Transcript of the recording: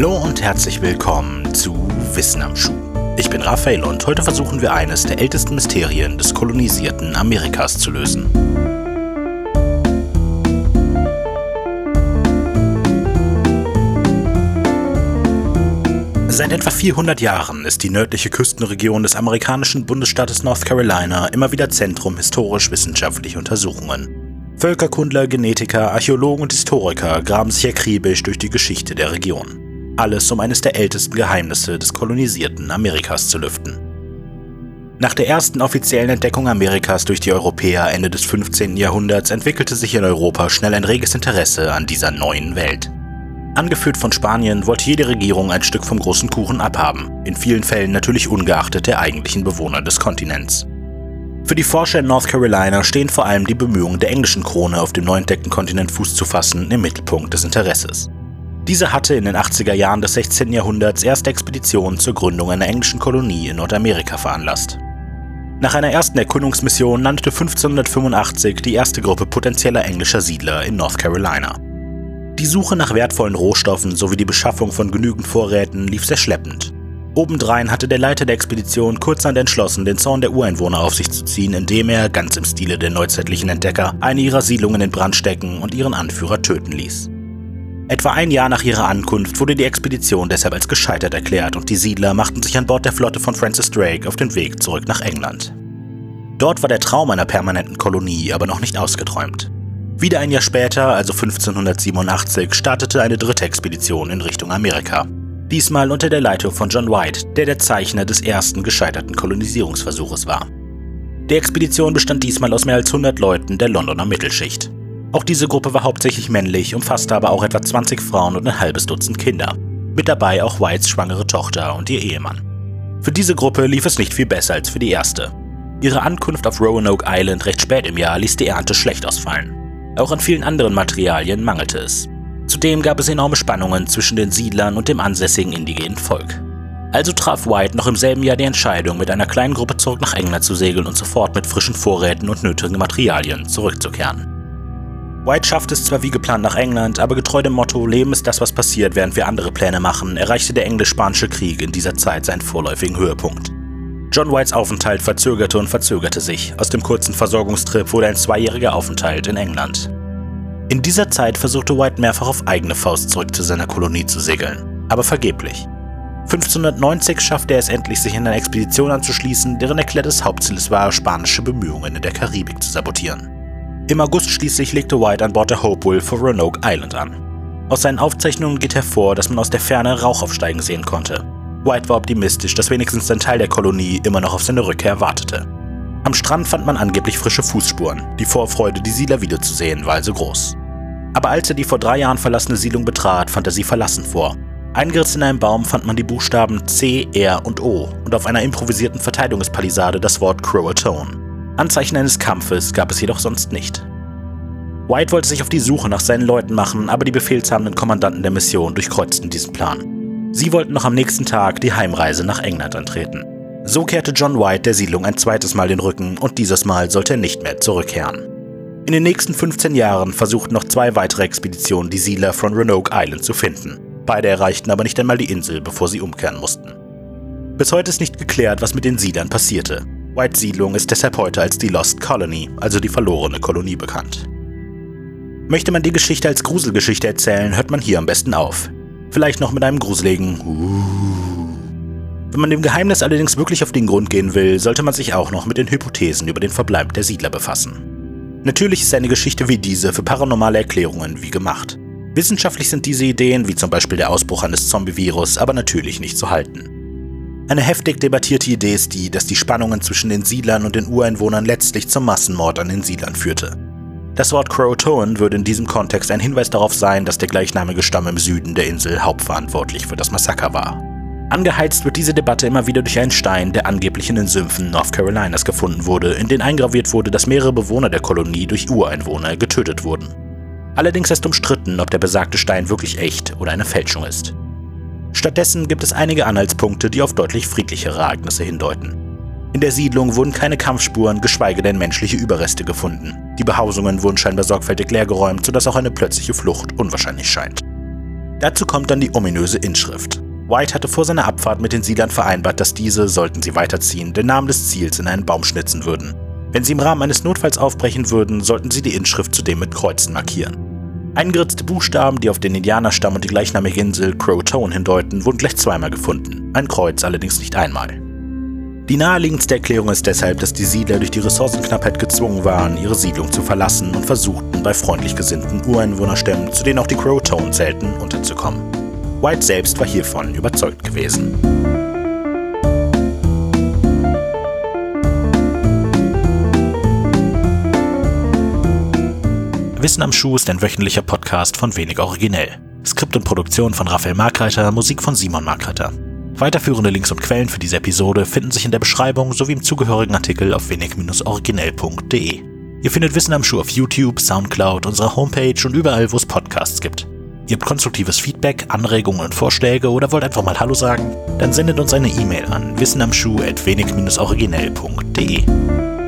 Hallo und herzlich willkommen zu Wissen am Schuh. Ich bin Raphael und heute versuchen wir eines der ältesten Mysterien des kolonisierten Amerikas zu lösen. Seit etwa 400 Jahren ist die nördliche Küstenregion des amerikanischen Bundesstaates North Carolina immer wieder Zentrum historisch-wissenschaftlicher Untersuchungen. Völkerkundler, Genetiker, Archäologen und Historiker graben sich akribisch durch die Geschichte der Region. Alles, um eines der ältesten Geheimnisse des kolonisierten Amerikas zu lüften. Nach der ersten offiziellen Entdeckung Amerikas durch die Europäer Ende des 15. Jahrhunderts entwickelte sich in Europa schnell ein reges Interesse an dieser neuen Welt. Angeführt von Spanien wollte jede Regierung ein Stück vom großen Kuchen abhaben, in vielen Fällen natürlich ungeachtet der eigentlichen Bewohner des Kontinents. Für die Forscher in North Carolina stehen vor allem die Bemühungen der englischen Krone auf dem neu entdeckten Kontinent Fuß zu fassen im Mittelpunkt des Interesses. Diese hatte in den 80er Jahren des 16. Jahrhunderts erste Expeditionen zur Gründung einer englischen Kolonie in Nordamerika veranlasst. Nach einer ersten Erkundungsmission landete 1585 die erste Gruppe potenzieller englischer Siedler in North Carolina. Die Suche nach wertvollen Rohstoffen sowie die Beschaffung von genügend Vorräten lief sehr schleppend. Obendrein hatte der Leiter der Expedition kurzerhand entschlossen, den Zorn der Ureinwohner auf sich zu ziehen, indem er, ganz im Stile der neuzeitlichen Entdecker, eine ihrer Siedlungen in Brand stecken und ihren Anführer töten ließ. Etwa ein Jahr nach ihrer Ankunft wurde die Expedition deshalb als gescheitert erklärt und die Siedler machten sich an Bord der Flotte von Francis Drake auf den Weg zurück nach England. Dort war der Traum einer permanenten Kolonie aber noch nicht ausgeträumt. Wieder ein Jahr später, also 1587, startete eine dritte Expedition in Richtung Amerika diesmal unter der Leitung von John White, der der Zeichner des ersten gescheiterten Kolonisierungsversuches war. Die Expedition bestand diesmal aus mehr als 100 Leuten der Londoner Mittelschicht. Auch diese Gruppe war hauptsächlich männlich, umfasste aber auch etwa 20 Frauen und ein halbes Dutzend Kinder. Mit dabei auch Whites schwangere Tochter und ihr Ehemann. Für diese Gruppe lief es nicht viel besser als für die erste. Ihre Ankunft auf Roanoke Island recht spät im Jahr ließ die Ernte schlecht ausfallen. Auch an vielen anderen Materialien mangelte es. Zudem gab es enorme Spannungen zwischen den Siedlern und dem ansässigen indigenen Volk. Also traf White noch im selben Jahr die Entscheidung, mit einer kleinen Gruppe zurück nach England zu segeln und sofort mit frischen Vorräten und nötigen Materialien zurückzukehren. White schafft es zwar wie geplant nach England, aber getreu dem Motto Leben ist das, was passiert, während wir andere Pläne machen, erreichte der englisch-spanische Krieg in dieser Zeit seinen vorläufigen Höhepunkt. John Whites Aufenthalt verzögerte und verzögerte sich. Aus dem kurzen Versorgungstrip wurde ein zweijähriger Aufenthalt in England. In dieser Zeit versuchte White mehrfach auf eigene Faust zurück zu seiner Kolonie zu segeln, aber vergeblich. 1590 schaffte er es endlich, sich in eine Expedition anzuschließen, deren erklärtes Hauptziel es war, spanische Bemühungen in der Karibik zu sabotieren. Im August schließlich legte White an Bord der Hopewell vor Roanoke Island an. Aus seinen Aufzeichnungen geht hervor, dass man aus der Ferne Rauch aufsteigen sehen konnte. White war optimistisch, dass wenigstens ein Teil der Kolonie immer noch auf seine Rückkehr wartete. Am Strand fand man angeblich frische Fußspuren. Die Vorfreude, die Siedler wiederzusehen, war also groß. Aber als er die vor drei Jahren verlassene Siedlung betrat, fand er sie verlassen vor. Eingeritzt in einem Baum fand man die Buchstaben C, R und O und auf einer improvisierten Verteidigungspalisade das Wort Croatone. Anzeichen eines Kampfes gab es jedoch sonst nicht. White wollte sich auf die Suche nach seinen Leuten machen, aber die befehlshabenden Kommandanten der Mission durchkreuzten diesen Plan. Sie wollten noch am nächsten Tag die Heimreise nach England antreten. So kehrte John White der Siedlung ein zweites Mal den Rücken und dieses Mal sollte er nicht mehr zurückkehren. In den nächsten 15 Jahren versuchten noch zwei weitere Expeditionen die Siedler von Roanoke Island zu finden. Beide erreichten aber nicht einmal die Insel, bevor sie umkehren mussten. Bis heute ist nicht geklärt, was mit den Siedlern passierte. Whites Siedlung ist deshalb heute als die Lost Colony, also die verlorene Kolonie, bekannt. Möchte man die Geschichte als Gruselgeschichte erzählen, hört man hier am besten auf. Vielleicht noch mit einem gruseligen uh. Wenn man dem Geheimnis allerdings wirklich auf den Grund gehen will, sollte man sich auch noch mit den Hypothesen über den Verbleib der Siedler befassen. Natürlich ist eine Geschichte wie diese für paranormale Erklärungen wie gemacht. Wissenschaftlich sind diese Ideen, wie zum Beispiel der Ausbruch eines Zombie-Virus, aber natürlich nicht zu halten. Eine heftig debattierte Idee ist die, dass die Spannungen zwischen den Siedlern und den Ureinwohnern letztlich zum Massenmord an den Siedlern führte. Das Wort Croatoan würde in diesem Kontext ein Hinweis darauf sein, dass der gleichnamige Stamm im Süden der Insel hauptverantwortlich für das Massaker war. Angeheizt wird diese Debatte immer wieder durch einen Stein, der angeblich in den Sümpfen North Carolinas gefunden wurde, in den eingraviert wurde, dass mehrere Bewohner der Kolonie durch Ureinwohner getötet wurden. Allerdings ist umstritten, ob der besagte Stein wirklich echt oder eine Fälschung ist. Stattdessen gibt es einige Anhaltspunkte, die auf deutlich friedlichere Ereignisse hindeuten. In der Siedlung wurden keine Kampfspuren, geschweige denn menschliche Überreste gefunden. Die Behausungen wurden scheinbar sorgfältig leergeräumt, sodass auch eine plötzliche Flucht unwahrscheinlich scheint. Dazu kommt dann die ominöse Inschrift. White hatte vor seiner Abfahrt mit den Siedlern vereinbart, dass diese, sollten sie weiterziehen, den Namen des Ziels in einen Baum schnitzen würden. Wenn sie im Rahmen eines Notfalls aufbrechen würden, sollten sie die Inschrift zudem mit Kreuzen markieren. Eingeritzte Buchstaben, die auf den Indianerstamm und die gleichnamige Insel Crow-Tone hindeuten, wurden gleich zweimal gefunden, ein Kreuz allerdings nicht einmal. Die naheliegendste Erklärung ist deshalb, dass die Siedler durch die Ressourcenknappheit gezwungen waren, ihre Siedlung zu verlassen und versuchten, bei freundlich gesinnten Ureinwohnerstämmen, zu denen auch die Crow-Tone zählten, unterzukommen. White selbst war hiervon überzeugt gewesen. Wissen am Schuh ist ein wöchentlicher Podcast von Wenig Originell. Skript und Produktion von Raphael Markreiter, Musik von Simon Markreiter. Weiterführende Links und Quellen für diese Episode finden sich in der Beschreibung sowie im zugehörigen Artikel auf wenig-originell.de. Ihr findet Wissen am Schuh auf YouTube, Soundcloud, unserer Homepage und überall, wo es Podcasts gibt. Ihr habt konstruktives Feedback, Anregungen und Vorschläge oder wollt einfach mal Hallo sagen? Dann sendet uns eine E-Mail an wissenamschuh.wenig-originell.de.